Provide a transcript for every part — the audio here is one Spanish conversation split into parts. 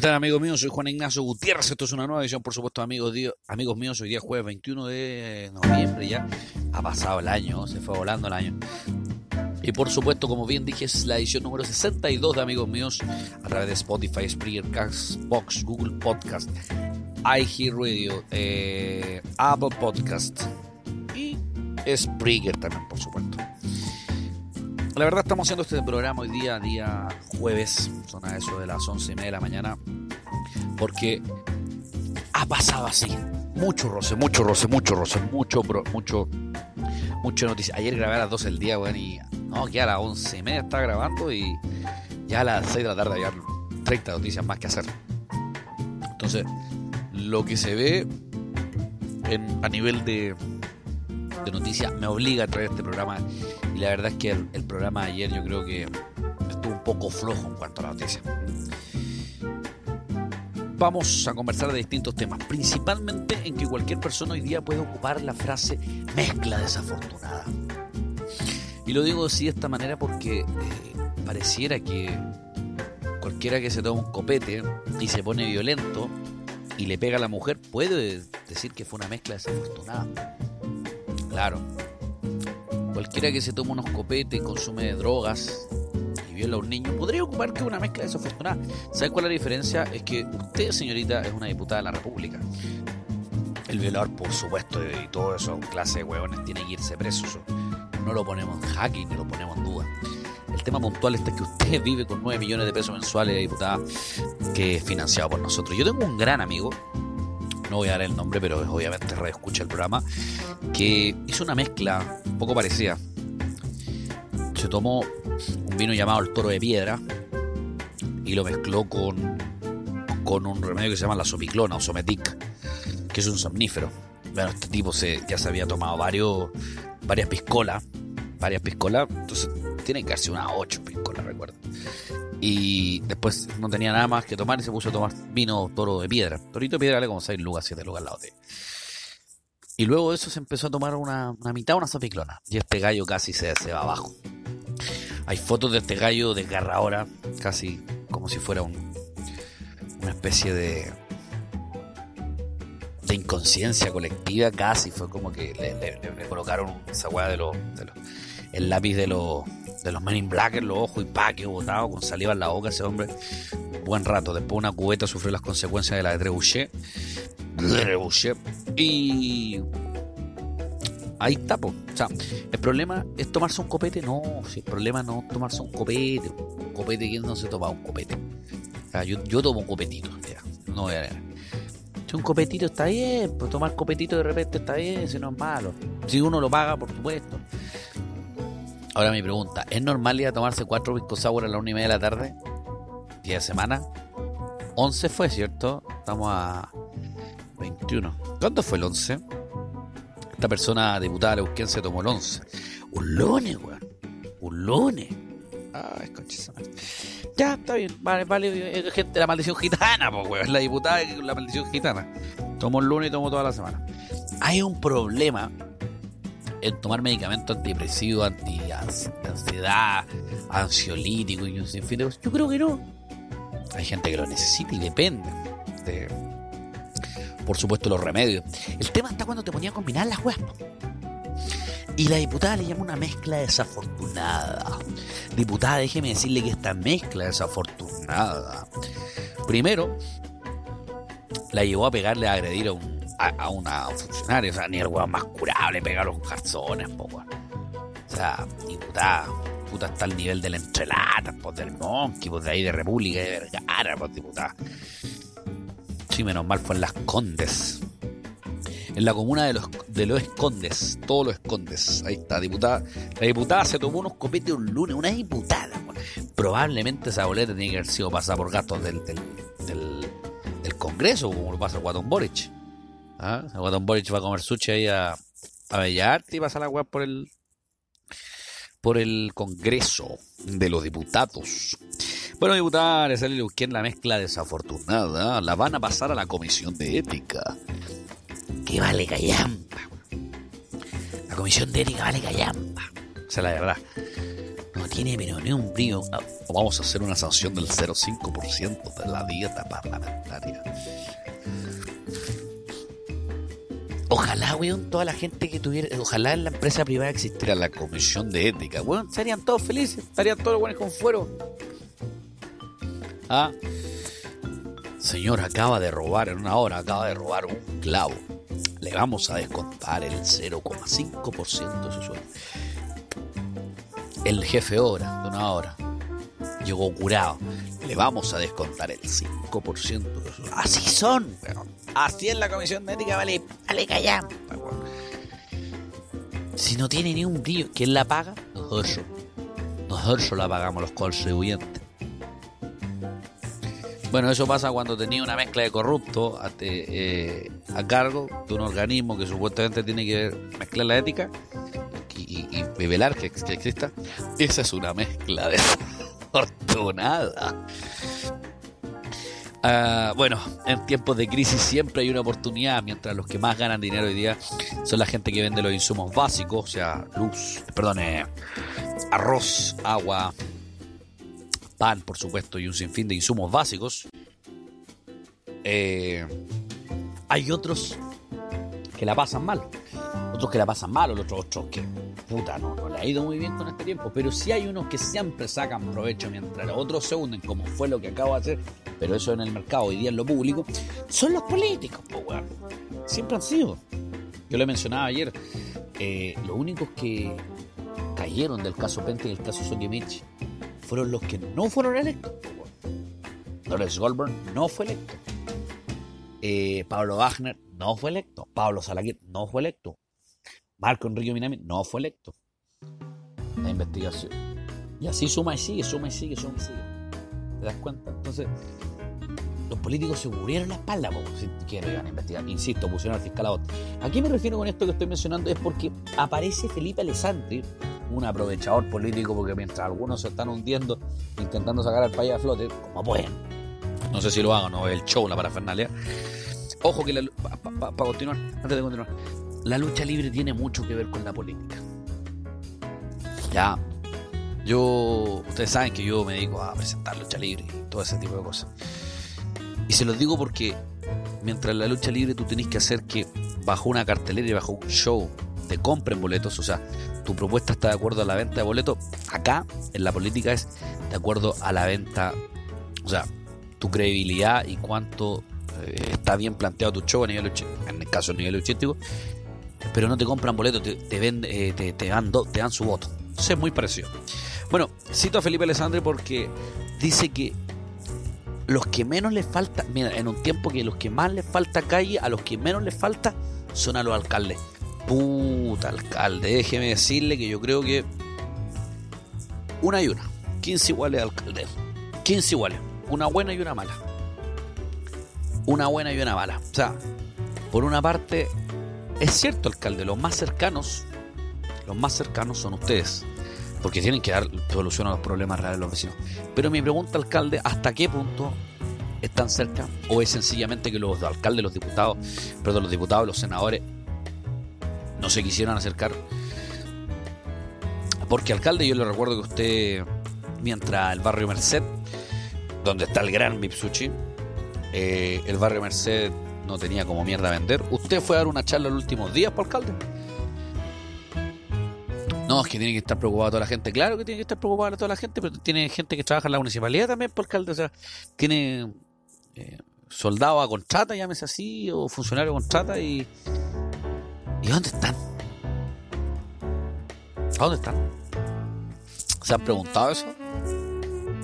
están amigos míos? Soy Juan Ignacio Gutiérrez. Esto es una nueva edición, por supuesto, amigos, amigos míos. Hoy día jueves 21 de noviembre ya. Ha pasado el año, se fue volando el año. Y por supuesto, como bien dije, es la edición número 62 de Amigos Míos a través de Spotify, Spreaker, Castbox, Google Podcast, iHearRadio, eh, Apple Podcast y Spreaker también, por supuesto. La verdad estamos haciendo este programa hoy día, día jueves, son a eso de las once y media de la mañana, porque ha pasado así. Mucho roce, mucho roce, mucho roce, mucho, mucho, mucho noticia. Ayer grabé a las 12 del día, weón, y no, que a las once y media estaba grabando y ya a las 6 de la tarde había 30 noticias más que hacer. Entonces, lo que se ve en, a nivel de, noticias me obliga a traer este programa la verdad es que el, programa de ayer yo creo que estuvo un poco flojo en cuanto a la noticia. Vamos a conversar de distintos temas, principalmente en que cualquier persona hoy día puede ocupar la frase mezcla desafortunada. Y lo digo así de esta manera porque eh, pareciera que cualquiera que se toma un copete y se pone violento y le pega a la mujer puede decir que fue una mezcla desafortunada. Claro. Cualquiera que se tome unos copetes, consume drogas y viola a un niño, podría ocupar que una mezcla desafortunada. ¿Sabe cuál es la diferencia? Es que usted, señorita, es una diputada de la República. El violador, por supuesto, y todo eso, clase de huevones, tiene que irse preso. No lo ponemos en jaque ni lo ponemos en duda. El tema puntual es que usted vive con 9 millones de pesos mensuales diputada que es financiado por nosotros. Yo tengo un gran amigo no voy a dar el nombre, pero obviamente reescucha el programa, que hizo una mezcla poco parecida. Se tomó un vino llamado el toro de piedra y lo mezcló con, con un remedio que se llama la sopiclona o sometic, que es un somnífero. Bueno, este tipo se, ya se había tomado varios, varias piscolas, varias piscolas, entonces tiene hacer unas ocho piscolas, recuerdo. Y después no tenía nada más que tomar y se puso a tomar vino toro de piedra. Torito de piedra vale como 6 lugares, 7 lugares la botella. Y luego de eso se empezó a tomar una, una mitad, una sopiclona. Y este gallo casi se, se va abajo. Hay fotos de este gallo ahora casi como si fuera un, una especie de, de inconsciencia colectiva, casi. Fue como que le, colocaron esa weá de los, el lápiz de los de los Men in Black los ojos y pa, que botado con saliva en la boca ese hombre. Buen rato. Después una cubeta sufrió las consecuencias de la de Trebuchet. Y ahí está, O sea, el problema es tomarse un copete. No, si el problema no es tomarse un copete. Un copete, ¿quién no se toma un copete? yo, yo tomo un copetito, ya. No voy a Si un copetito está bien, pues tomar copetito de repente está bien, si no es malo. Si uno lo paga, por supuesto. Ahora mi pregunta, ¿es normal ir a tomarse cuatro pisco a la una y media de la tarde? ¿Día de semana? 11 fue, ¿cierto? Estamos a 21. ¿Cuándo fue el 11? Esta persona diputada Leuquén se tomó el 11. Un lunes, weón. Un lunes. Ay, concha Ya, está bien. Vale, vale. Gente, la maldición gitana, pues, weón. La diputada la maldición gitana. Tomó el lunes y tomó toda la semana. Hay un problema en tomar medicamentos antidepresivos, anti ansiedad, ansiolítico y un sinfín de cosas. Yo creo que no. Hay gente que lo necesita y depende de, por supuesto, los remedios. El tema está cuando te ponía a combinar las weas. Y la diputada le llama una mezcla desafortunada. Diputada, déjeme decirle que esta mezcla desafortunada. Primero, la llevó a pegarle a agredir a un a, una funcionaria, o sea, ni el weón más curable pegar los calzones, po, O sea, y puta, está al nivel del entrelata, pues del Monkey, pues de ahí de República de Vergara, pues diputada. Sí, menos mal fue en las Condes. En la comuna de los, de los Escondes, todos los Escondes. Ahí está, diputada. La diputada se tomó unos copetes un lunes, una diputada. Probablemente esa boleta tiene que haber sido pasada por gastos del, del, Congreso, como lo pasa el Guatón Boric. ¿Ah? Don Boric va a comer sushi ahí a, a Bellarte y pasa la weá por el por el Congreso de los Diputados. Bueno, diputada, sale en la mezcla desafortunada. La van a pasar a la Comisión de Ética. Que vale callampa. La Comisión de Ética vale callampa. Esa es la verdad. No tiene pero ni un brillo. Ah, vamos a hacer una sanción del 0,5% de la dieta parlamentaria. Ojalá, weón, toda la gente que tuviera. Ojalá en la empresa privada existiera la comisión de ética. Weón, serían todos felices. Estarían todos los buenos con fuero. Ah. Señor, acaba de robar en una hora, acaba de robar un clavo. Le vamos a descontar el 0,5% de su sueldo. El jefe hora de una hora llegó curado. Le vamos a descontar el 5% de su Así son, Así es la comisión de ética, vale, vale, callar. Si no tiene ni un brillo, ¿quién la paga? Nosotros. Nosotros la pagamos los contribuyentes. Bueno, eso pasa cuando tenía una mezcla de corrupto a, eh, a cargo de un organismo que supuestamente tiene que mezclar la ética y, y, que, que, exista. Esa es una mezcla desafortunada. Uh, bueno, en tiempos de crisis siempre hay una oportunidad, mientras los que más ganan dinero hoy día son la gente que vende los insumos básicos, o sea, luz, perdón, eh, arroz, agua, pan, por supuesto, y un sinfín de insumos básicos. Eh, hay otros que la pasan mal otros que la pasan mal, otros, otros que, puta, no, no le ha ido muy bien con este tiempo. Pero sí hay unos que siempre sacan provecho mientras los otros se hunden, como fue lo que acabo de hacer, pero eso en el mercado, hoy día en lo público, son los políticos, pues, weón. Siempre han sido. Yo le mencionaba ayer, eh, los únicos que cayeron del caso Pente y del caso Sokimich fueron los que no fueron electos. Dolores Goldberg no fue electo. Eh, Pablo Wagner no fue electo. Pablo Salaquet no fue electo. Marco Enrique Minami no fue electo. La investigación. Y así suma y sigue, suma y sigue, suma y sigue. ¿Te das cuenta? Entonces, los políticos se cubrieron la espalda, si quieren investigar. Insisto, pusieron al fiscal a otro. ¿A qué me refiero con esto que estoy mencionando? Es porque aparece Felipe Alessandri, un aprovechador político, porque mientras algunos se están hundiendo intentando sacar al país a flote, como pueden. No sé si lo hagan, no el show, la parafernalia. Ojo que para continuar, antes de continuar, la lucha libre tiene mucho que ver con la política. Ya, yo, ustedes saben que yo me dedico a presentar lucha libre y todo ese tipo de cosas. Y se los digo porque mientras la lucha libre tú tenés que hacer que bajo una cartelera y bajo un show te compren boletos, o sea, tu propuesta está de acuerdo a la venta de boletos, acá en la política es de acuerdo a la venta, o sea, tu credibilidad y cuánto eh, está bien planteado tu show a nivel, en el caso a nivel luchístico pero no te compran boletos, te, te, eh, te, dan te dan su voto. Entonces es muy parecido. Bueno, cito a Felipe Alessandri porque dice que los que menos les falta, mira, en un tiempo que los que más les falta calle, a los que menos les falta son a los alcaldes. Puta alcalde, déjeme decirle que yo creo que una y una, 15 iguales alcaldes, 15 iguales, una buena y una mala. Una buena y una mala. O sea, por una parte, es cierto, alcalde, los más cercanos, los más cercanos son ustedes, porque tienen que dar solución a los problemas reales de los vecinos. Pero mi pregunta, alcalde, ¿hasta qué punto están cerca? ¿O es sencillamente que los alcaldes, los diputados, perdón, los diputados, los senadores no se quisieron acercar? Porque alcalde, yo le recuerdo que usted, mientras el barrio Merced, donde está el gran Mipsuchi, eh, el barrio Merced no tenía como mierda vender. ¿Usted fue a dar una charla los últimos días, por alcalde? No, es que tiene que estar preocupada toda la gente. Claro que tiene que estar preocupada toda la gente, pero tiene gente que trabaja en la municipalidad también, por alcalde. O sea, tiene eh, soldado a contrata, llámese así, o funcionario a contrata y. ¿Y dónde están? ¿A dónde están? ¿Se han preguntado eso?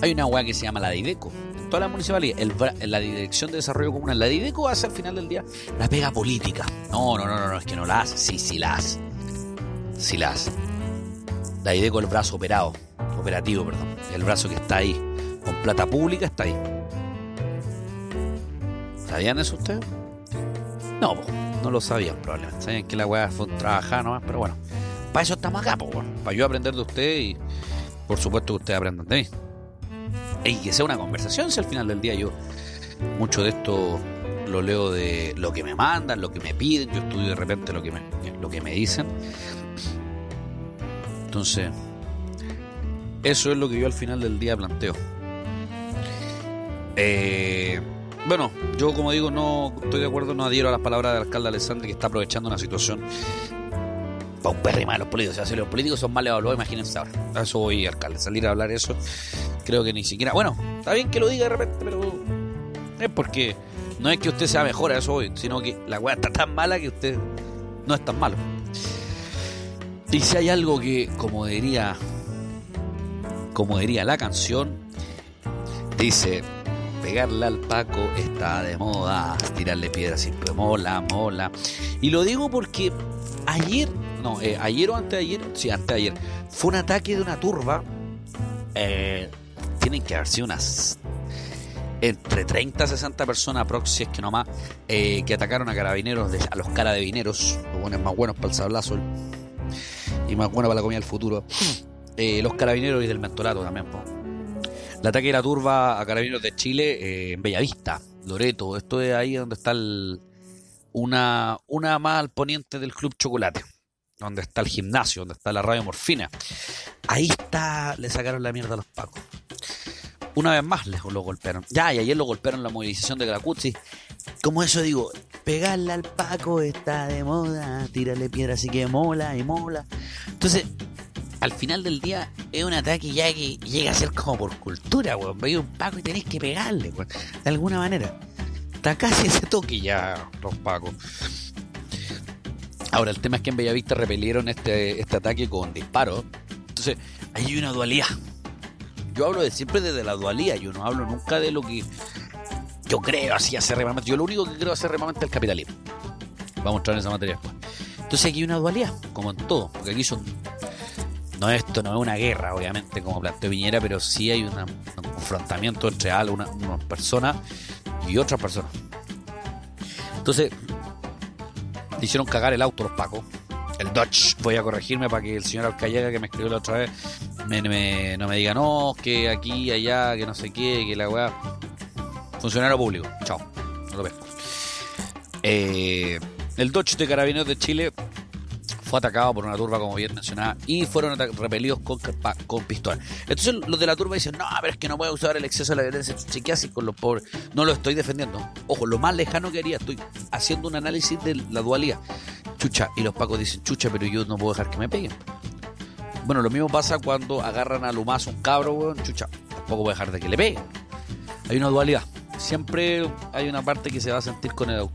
Hay una weá que se llama la DIDECO toda la municipalidad, la Dirección de Desarrollo Comunal, la DIDECO hace al final del día la pega política. No, no, no, no, es que no la hace. Sí, sí la hace. Sí la hace. La DIDECO, el brazo operado, operativo, perdón. El brazo que está ahí, con plata pública, está ahí. ¿Sabían eso ustedes? No, no lo sabían probablemente. Sabían que la weá fue trabajar nomás, pero bueno. Para eso estamos acá, para yo aprender de usted y por supuesto que ustedes aprendan de mí y que sea una conversación si al final del día yo mucho de esto lo leo de lo que me mandan, lo que me piden, yo estudio de repente lo que me, lo que me dicen. Entonces, Eso es lo que yo al final del día planteo. Eh, bueno, yo como digo, no estoy de acuerdo, no adhiero a las palabras del alcalde Alessandri que está aprovechando una situación perrima de los políticos. O sea, si los políticos son mal evaluados, imagínense ahora. A eso voy, alcalde, salir a hablar eso. Creo que ni siquiera. Bueno, está bien que lo diga de repente, pero es porque no es que usted sea mejor, a eso voy, sino que la weá está tan mala que usted no es tan malo. Y si hay algo que, como diría, como diría la canción, dice, pegarle al Paco está de moda, tirarle piedras siempre mola, mola. Y lo digo porque ayer, no, eh, ayer o antes de ayer, sí, antes de ayer, fue un ataque de una turba. Eh, tienen que haber sido unas entre 30 a 60 personas, si es que no más, eh, que atacaron a carabineros, a los carabineros, los buenos más buenos para el sablazo y más buenos para la comida del futuro. Los carabineros y del mentorato también. El ataque de la turba a carabineros de Chile eh, en Bellavista, Loreto. Esto es ahí donde está una, una más al poniente del Club Chocolate. Donde está el gimnasio, donde está la radio morfina. Ahí está, le sacaron la mierda a los pacos una vez más les lo golpearon. Ya, y ayer lo golpearon la movilización de Gracuzzi. Como eso digo, pegarle al Paco está de moda, tírale piedra así que mola y mola. Entonces, al final del día es un ataque ya que llega a ser como por cultura, weón. Veis un Paco y tenéis que pegarle, weón. De alguna manera. Está casi ese toque ya los Pacos. Ahora, el tema es que en Bellavista repelieron este, este ataque con disparos. Entonces, hay una dualidad yo hablo de siempre desde la dualía, yo no hablo nunca de lo que yo creo así acérrimamente. Yo lo único que creo acérrimamente es el capitalismo. Vamos a entrar en esa materia después. Entonces aquí hay una dualidad, como en todo, porque aquí son. No, esto no es una guerra, obviamente, como planteó Viñera, pero sí hay un confrontamiento entre una, unas personas y otras personas. Entonces, le hicieron cagar el auto los pacos el Dodge. Voy a corregirme para que el señor Alcallega que me escribió la otra vez me, no me diga no, que aquí, allá, que no sé qué, que la weá. Funcionario público. Chao. No lo veo. Eh, el Dodge de Carabineros de Chile fue atacado por una turba, como bien mencionada, y fueron repelidos con, con pistola. Entonces los de la turba dicen, no, pero es que no puede usar el exceso de la violencia. ¿Qué así con los pobres? No lo estoy defendiendo. Ojo, lo más lejano que haría, estoy haciendo un análisis de la dualidad. Chucha, y los pacos dicen, chucha, pero yo no puedo dejar que me peguen. Bueno, lo mismo pasa cuando agarran a Lumazo un cabro, weón, chucha, tampoco voy a dejar de que le peguen. Hay una dualidad. Siempre hay una parte que se va a sentir con, el,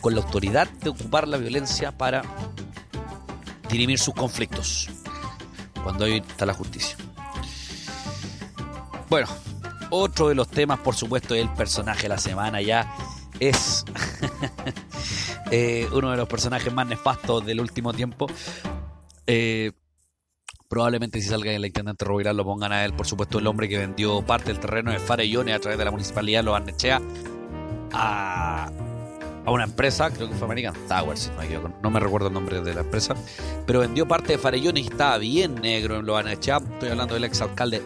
con la autoridad de ocupar la violencia para dirimir sus conflictos. Cuando ahí está la justicia. Bueno, otro de los temas, por supuesto, el personaje de la semana ya es eh, uno de los personajes más nefastos del último tiempo. Eh, probablemente si salga en la intendente Roviral lo pongan a él, por supuesto, el hombre que vendió parte del terreno de Farellones a través de la municipalidad de Los Arnechea a, a una empresa, creo que fue American Towers, no me, recuerdo el nombre de la empresa, pero vendió parte de Farellones y estaba bien negro en Los Arnechea. Estoy hablando del exalcalde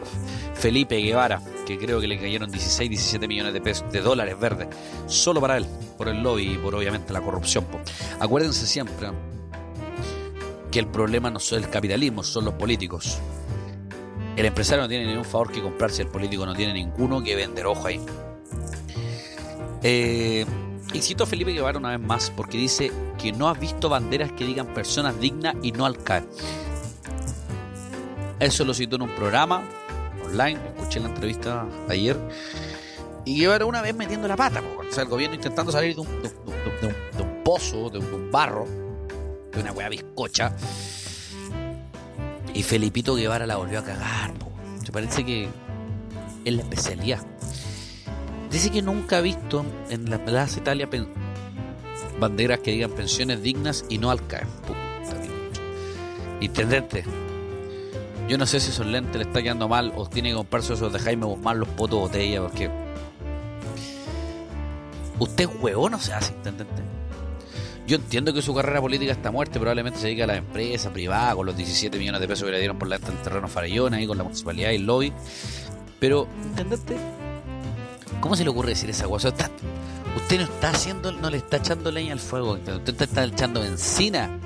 Felipe Guevara, que creo que le cayeron 16, 17 millones de pesos, de dólares verdes, solo para él, por el lobby y por obviamente la corrupción. Acuérdense siempre que el problema no es el capitalismo, son los políticos. El empresario no tiene ningún favor que comprarse, el político no tiene ninguno que vender ojo ahí. Eh, cito a Felipe Guevara una vez más porque dice que no ha visto banderas que digan personas dignas y no al CAE. Eso lo citó en un programa online, escuché la entrevista ayer, y llevar una vez metiendo la pata, o sea, el gobierno intentando salir de un, pozo, de un, barro, de una weá bizcocha, y Felipito Guevara la volvió a cagar, se parece que es la especialidad. Dice que nunca ha visto en la Plaza Italia banderas que digan pensiones dignas y no al CAE. Intendente, yo no sé si esos lentes le está quedando mal o tiene que comprarse esos de Jaime Guzmán los potos botella porque. Usted huevón no se hace, intendente. Yo entiendo que su carrera política está muerta, probablemente se dedica a la empresa privada con los 17 millones de pesos que le dieron por la del terreno Farellón ahí con la municipalidad y el lobby. Pero, intendente, ¿cómo se le ocurre decir esa cosa? Usted no está haciendo, no le está echando leña al fuego, usted está echando benzina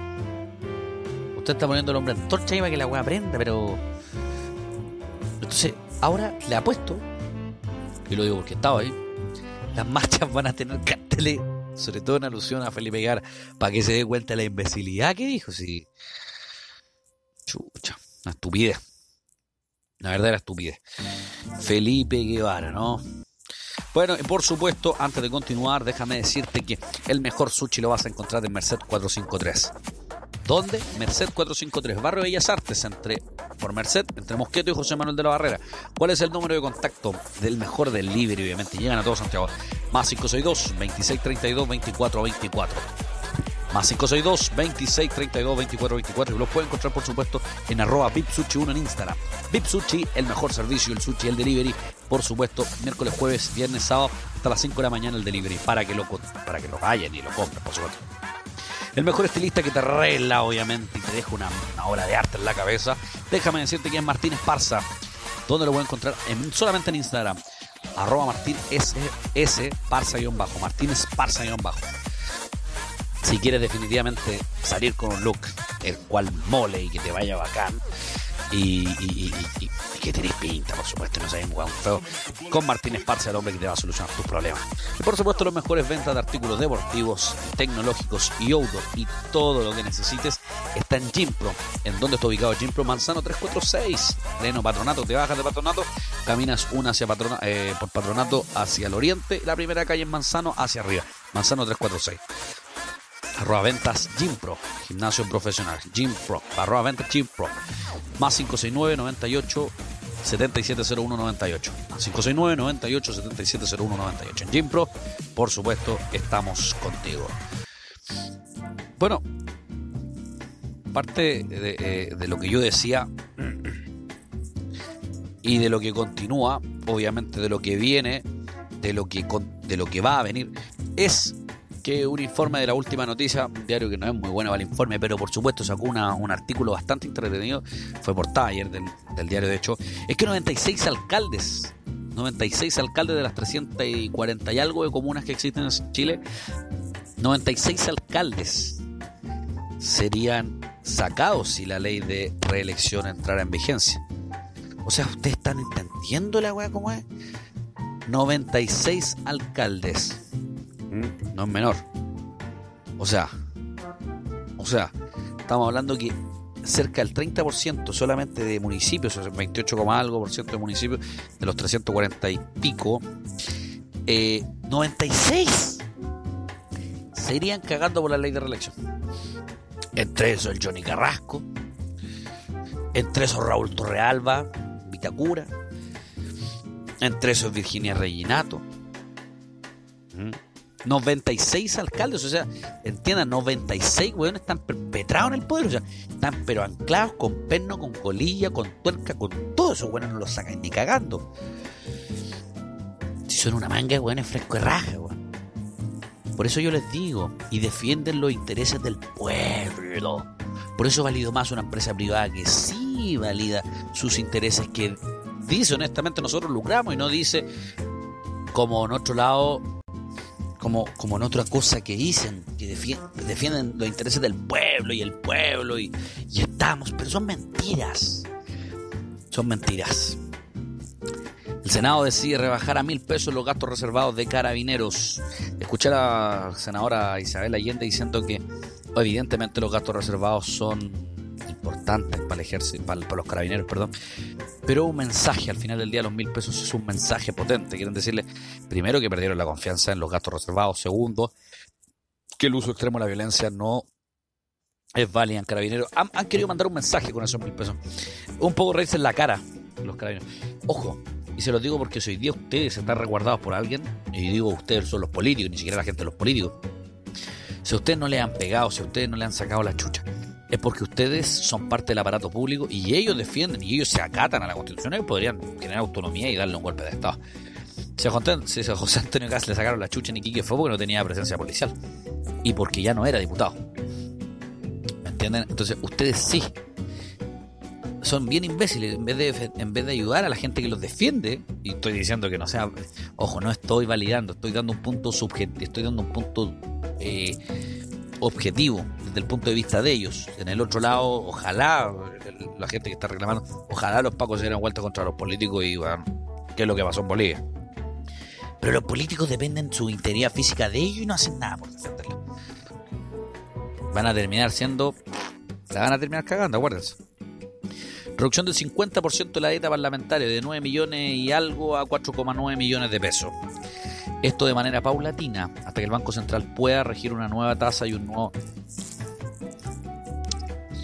Usted está poniendo el hombre antorcha ahí para que la weá prenda, pero. Entonces, ahora le apuesto, y lo digo porque estaba ahí, las marchas van a tener carteles, sobre todo en alusión a Felipe Guevara, para que se dé cuenta de la imbecilidad que dijo. Sí. Chucha, una estupidez. La verdad era estupidez. Felipe Guevara, ¿no? Bueno, por supuesto, antes de continuar, déjame decirte que el mejor sushi lo vas a encontrar en Merced 453. ¿Dónde? Merced 453, Barrio Bellas Artes, entre, por Merced, entre Mosqueto y José Manuel de la Barrera. ¿Cuál es el número de contacto del mejor delivery? Obviamente, llegan a todos Santiago. Más 562 2632 2424. Más 562 2632 2424 y lo pueden encontrar por supuesto en arroba VIP1 en Instagram. VIP el mejor servicio, el sushi, el delivery, por supuesto, miércoles, jueves, viernes, sábado, hasta las 5 de la mañana el delivery, para que lo, para que lo vayan y lo compren, por supuesto. El mejor estilista que te arregla, obviamente, y te deja una, obra de arte en la cabeza. Déjame decirte que es Martín Esparza. ¿Dónde lo voy a encontrar? solamente en Instagram. Arroba Martín S, S Parza-bajo. Martín Esparza-bajo si quieres definitivamente salir con un look el cual mole y que te vaya bacán y, que tenés pinta, por supuesto, no seas un feo, con Martín Esparza, el hombre que te va a solucionar tus problemas. Y por supuesto, los mejores ventas de artículos deportivos, tecnológicos y outdoor y todo lo que necesites está en Gimpro. ¿En dónde está ubicado Gimpro? Manzano 346, pleno patronato. Te bajas de patronato, caminas una hacia patrona, eh, por patronato hacia el oriente, la primera calle en Manzano hacia arriba. Manzano 346 arroba ventas Pro. Gimnasio profesional, Pro. Arroba ventas Pro. Más 569 98 7701 98 569 98 7701 98 en Pro por supuesto estamos contigo. Bueno parte de, eh, de lo que yo decía y de lo que continúa obviamente de lo que viene de lo que de lo que va a venir es un informe de la última noticia, un diario que no es muy bueno para el informe, pero por supuesto sacó un artículo bastante entretenido, fue portada ayer del, del diario de hecho, es que 96 alcaldes 96 alcaldes de las 340 y algo de comunas que existen en Chile, 96 alcaldes serían sacados si la ley de reelección entrara en vigencia. O sea, ¿ustedes están entendiendo la weá como es? 96 alcaldes no es menor. O sea, o sea, estamos hablando que cerca del 30% solamente de municipios, o sea, 28, algo por ciento de municipios, de los 340 y pico, 96 eh, se irían cagando por la ley de reelección. Entre eso el Johnny Carrasco, entre eso Raúl Torrealba, Vitacura, entre eso Virginia Reginato. 96 alcaldes, o sea, entiendan, 96 weones están perpetrados en el poder, o sea, están pero anclados con perno, con colilla, con tuerca, con todo eso, weones no los sacan ni cagando. Si son una manga weones fresco y raja, weón. Por eso yo les digo, y defienden los intereses del pueblo. Por eso valido más una empresa privada que sí valida sus intereses, que dice honestamente nosotros lucramos y no dice como en otro lado como, como en otra cosa que dicen, que defienden, los intereses del pueblo y el pueblo y, estamos, pero son mentiras. Son mentiras. El Senado decide rebajar a mil pesos los gastos reservados de carabineros. Escuché a la senadora Isabel Allende diciendo que evidentemente los gastos reservados son importantes para el ejército, para, los carabineros, perdón. Pero un mensaje al final del día, los mil pesos es un mensaje potente. Quieren decirle, primero, que perdieron la confianza en los gastos reservados. Segundo, que el uso extremo de la violencia no es válido en carabineros. Han, querido mandar un mensaje con esos mil pesos. Un poco reírse en la cara los carabineros. Ojo, y se los digo porque hoy día ustedes están resguardados por alguien, y digo ustedes son los políticos, ni siquiera la gente de los políticos, si a ustedes no le han pegado, si a ustedes no le han sacado la chucha, es porque ustedes son parte del aparato público y ellos defienden y ellos se acatan a la Constitución. Ellos podrían tener autonomía y darle un golpe de Estado. Si a José, Antonio Gas le sacaron la chucha en Iquique fue porque no tenía presencia policial y porque ya no era diputado. ¿Me entienden? Entonces, ustedes sí son bien imbéciles en vez de en vez de ayudar a la gente que los defiende y estoy diciendo que no sea ojo no estoy validando estoy dando un punto subjetivo estoy dando un punto eh, objetivo desde el punto de vista de ellos. En el otro lado, ojalá, la gente que está reclamando, ojalá los pacos se dieran vuelta contra los políticos y, bueno, ¿qué es lo que pasó en Bolivia? Pero los políticos dependen de su integridad física de ellos y no hacen nada por defenderla. Van a terminar siendo. La van a terminar cagando, acuérdense. Reducción del 50% de la dieta parlamentaria de 9 millones y algo a 4,9 millones de pesos. Esto de manera paulatina, hasta que el Banco Central pueda regir una nueva tasa y un nuevo,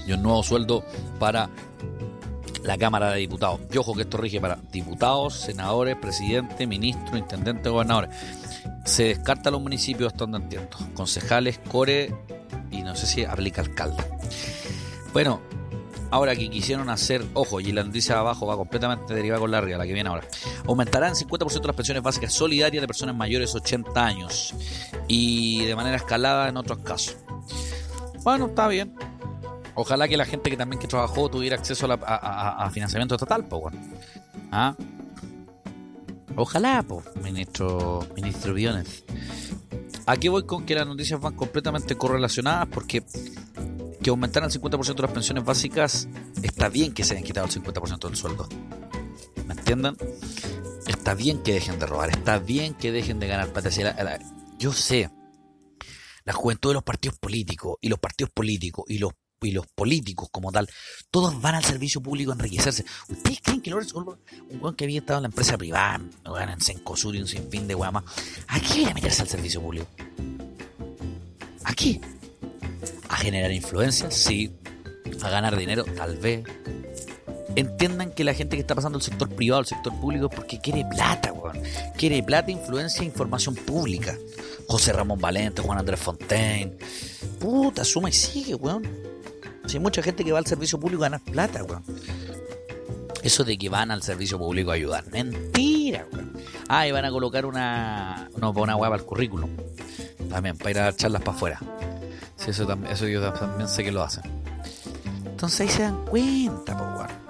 y un nuevo sueldo para la Cámara de Diputados. Y ojo que esto rige para diputados, senadores, presidente, ministro, intendente, gobernadores. Se descarta los municipios hasta donde entiendo. Concejales, core y no sé si aplica alcalde. Bueno, ahora que quisieron hacer, ojo, y la noticia abajo va completamente derivada con la arriba, la que viene ahora. Aumentarán 50% las pensiones básicas solidarias de personas mayores de 80 años y de manera escalada en otros casos. Bueno, está bien. Ojalá que la gente que también que trabajó tuviera acceso a, financiamiento estatal, pues bueno. ¿Ah? Ojalá, pues, ministro, ministro Biones. Aquí voy con que las noticias van completamente correlacionadas porque que aumentaran el 50% de las pensiones básicas, está bien que se hayan quitado el 50% del sueldo. ¿Me entienden? Está bien que dejen de robar, está bien que dejen de ganar plata. Yo sé, la juventud de los partidos políticos y los partidos políticos y los y los políticos como tal, todos van al servicio público a enriquecerse. ¿Ustedes creen que Lawrence un weón que había estado en la empresa privada, en Sencosur y un sinfín de guamas, ¿a qué viene a meterse al servicio público? ¿A qué? ¿A generar influencia? Sí. ¿A ganar dinero? Tal vez. Entiendan que la gente que está pasando del sector privado al sector público porque quiere plata, weón. Quiere plata, influencia e información pública. José Ramón Valente, Juan Andrés Fontaine. Puta, suma y sigue, weón. Si hay mucha gente que va al servicio público a ganar plata, weón. Eso de que van al servicio público a ayudar. Mentira, weón. Ah, y van a colocar una, no, una weá para el currículum. También, para ir a dar charlas para afuera. Sí, eso, también, eso yo también sé que lo hacen. Entonces ahí se dan cuenta, pues, weón.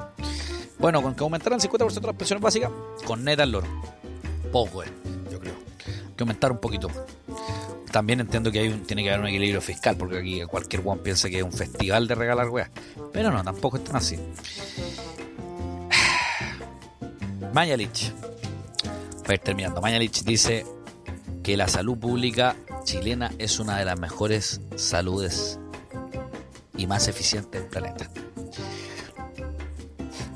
Bueno, con que aumentaran 50% de las pensiones básicas, con neta el loro. Poco, eh, yo creo. Que aumentar un poquito también entiendo que hay tiene que haber un equilibrio fiscal, porque aquí cualquier one piensa que es un festival de regalar weas. Pero no, tampoco están así. Mañalich. Para ir terminando, Mañalich dice que la salud pública chilena es una de las mejores saludes y más eficientes del planeta.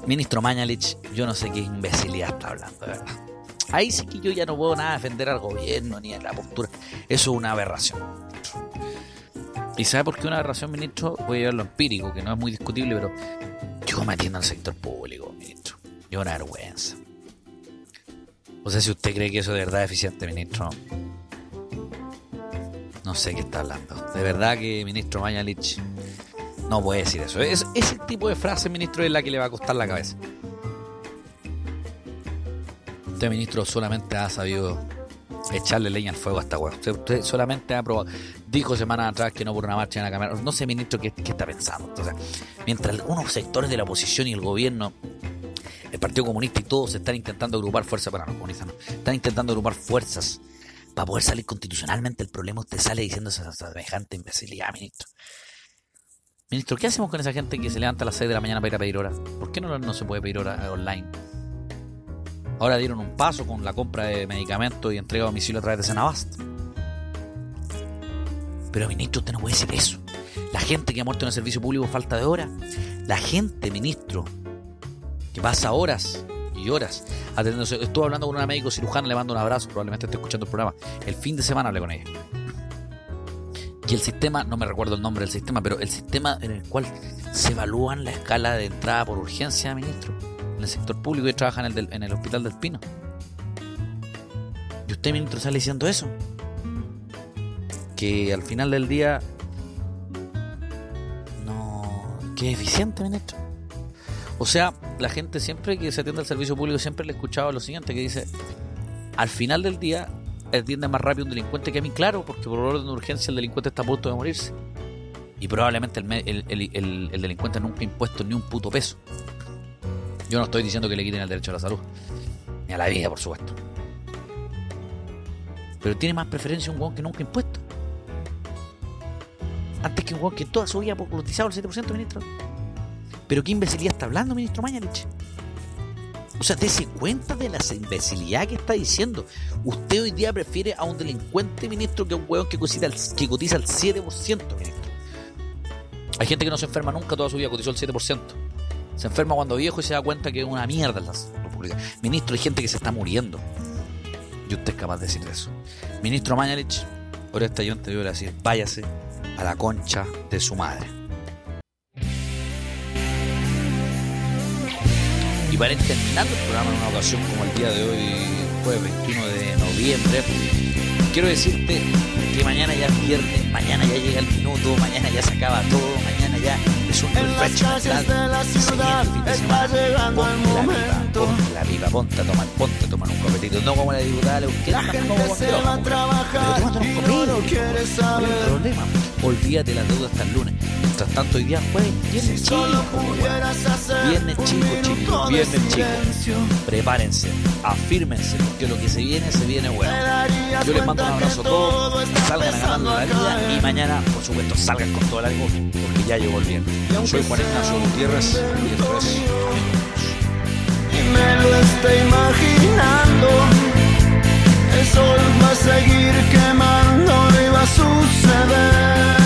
Ministro Mañalich, yo no sé qué imbecilidad está hablando, de verdad. Ahí sí que yo ya no puedo nada defender al gobierno ni a la postura. Eso es una aberración. ¿Y sabe por qué una aberración, ministro? Voy a llevarlo empírico, que no es muy discutible, pero yo me atiendo al sector público, ministro. Yo una vergüenza. O sea, si usted cree que eso de verdad es eficiente, ministro. No sé qué está hablando. De verdad que ministro Mañalich no puede decir eso. Es, ese tipo de frase, ministro, es la que le va a costar la cabeza. Este ministro solamente ha sabido echarle leña al fuego a esta weá. Usted, solamente ha probado. Dijo semanas atrás que no por una marcha en la Cámara. No sé, ministro, qué, está pensando. Entonces, mientras algunos sectores de la oposición y el gobierno, el Partido Comunista y todos están intentando agrupar fuerzas, para no comunistas, no, están intentando agrupar fuerzas para poder salir constitucionalmente. El problema usted sale diciendo esa semejante imbecilidad, ministro. Ministro, ¿qué hacemos con esa gente que se levanta a las 6 de la mañana para ir a pedir hora? ¿Por qué no, no se puede pedir hora online? Ahora dieron un paso con la compra de medicamentos y entrega a domicilio a través de Senabast. Pero ministro, usted no puede decir eso. La gente que ha muerto en el servicio público falta de horas. La gente, ministro, que pasa horas y horas atendiéndose. Estuve hablando con una médico cirujana, le mando un abrazo, probablemente esté escuchando el programa. El fin de semana hablé con ella. Y el sistema, no me recuerdo el nombre del sistema, pero el sistema en el cual se evalúan la escala de entrada por urgencia, ministro en el sector público y trabaja en el, en el Hospital del Pino. Y usted, ministro, sale diciendo eso. Que al final del día. No. Que eficiente, ministro. O sea, la gente siempre que se atiende al servicio público siempre le he escuchado lo siguiente: que dice, al final del día atiende más rápido un delincuente que a mí, claro, porque por orden de urgencia el delincuente está a punto de morirse. Y probablemente el, el, el delincuente nunca ha impuesto ni un puto peso. Yo no estoy diciendo que le quiten el derecho a la salud, ni a la vida, por supuesto. Pero tiene más preferencia un hueón que nunca impuesto. antes que un weón que toda su vida ha cotizado el 7%, ministro. Pero qué imbecilidad está hablando, ministro Mañalich. O sea, dése cuenta de la imbecilidad que está diciendo. Usted hoy día prefiere a un delincuente, ministro, que a un hueón que cotiza, al, que cotiza el 7%, ministro. Hay gente que no se enferma nunca, toda su vida cotizó el 7%. Se enferma cuando viejo y se da cuenta que es una mierda la República. Ministro, hay gente que se está muriendo. Y usted es capaz de decir eso. Ministro Mañalich, por esta yo te voy a decir, váyase a la concha de su madre. Y para ir terminando el programa en una ocasión como el día de hoy, jueves 21 de noviembre, quiero decirte que mañana ya es viernes, mañana ya llega el minuto, mañana ya se acaba todo, mañana ya es un refresh mental. Se semana, ponte la viva, ponte la viva, ponte a tomar, ponte a tomar un copetito, no como la diputada Leuquera, no como cuando pero tomando un copetito, ¿cuál es el problema? Olvídate las deudas hasta el lunes. Mientras tanto, hoy día jueves, viernes chico, viernes chico, chicos, viernes chico. Prepárense, afírmense, porque lo que se viene, se viene bueno. Yo les mando un abrazo a todos, salgan ganando la vida y mañana, por supuesto, salgan con todo el algo, porque ya llegó el viernes. Soy Juan Ignacio Gutiérrez y esto es Y me lo estoy imaginando. El sol va a seguir quemando y va a suceder.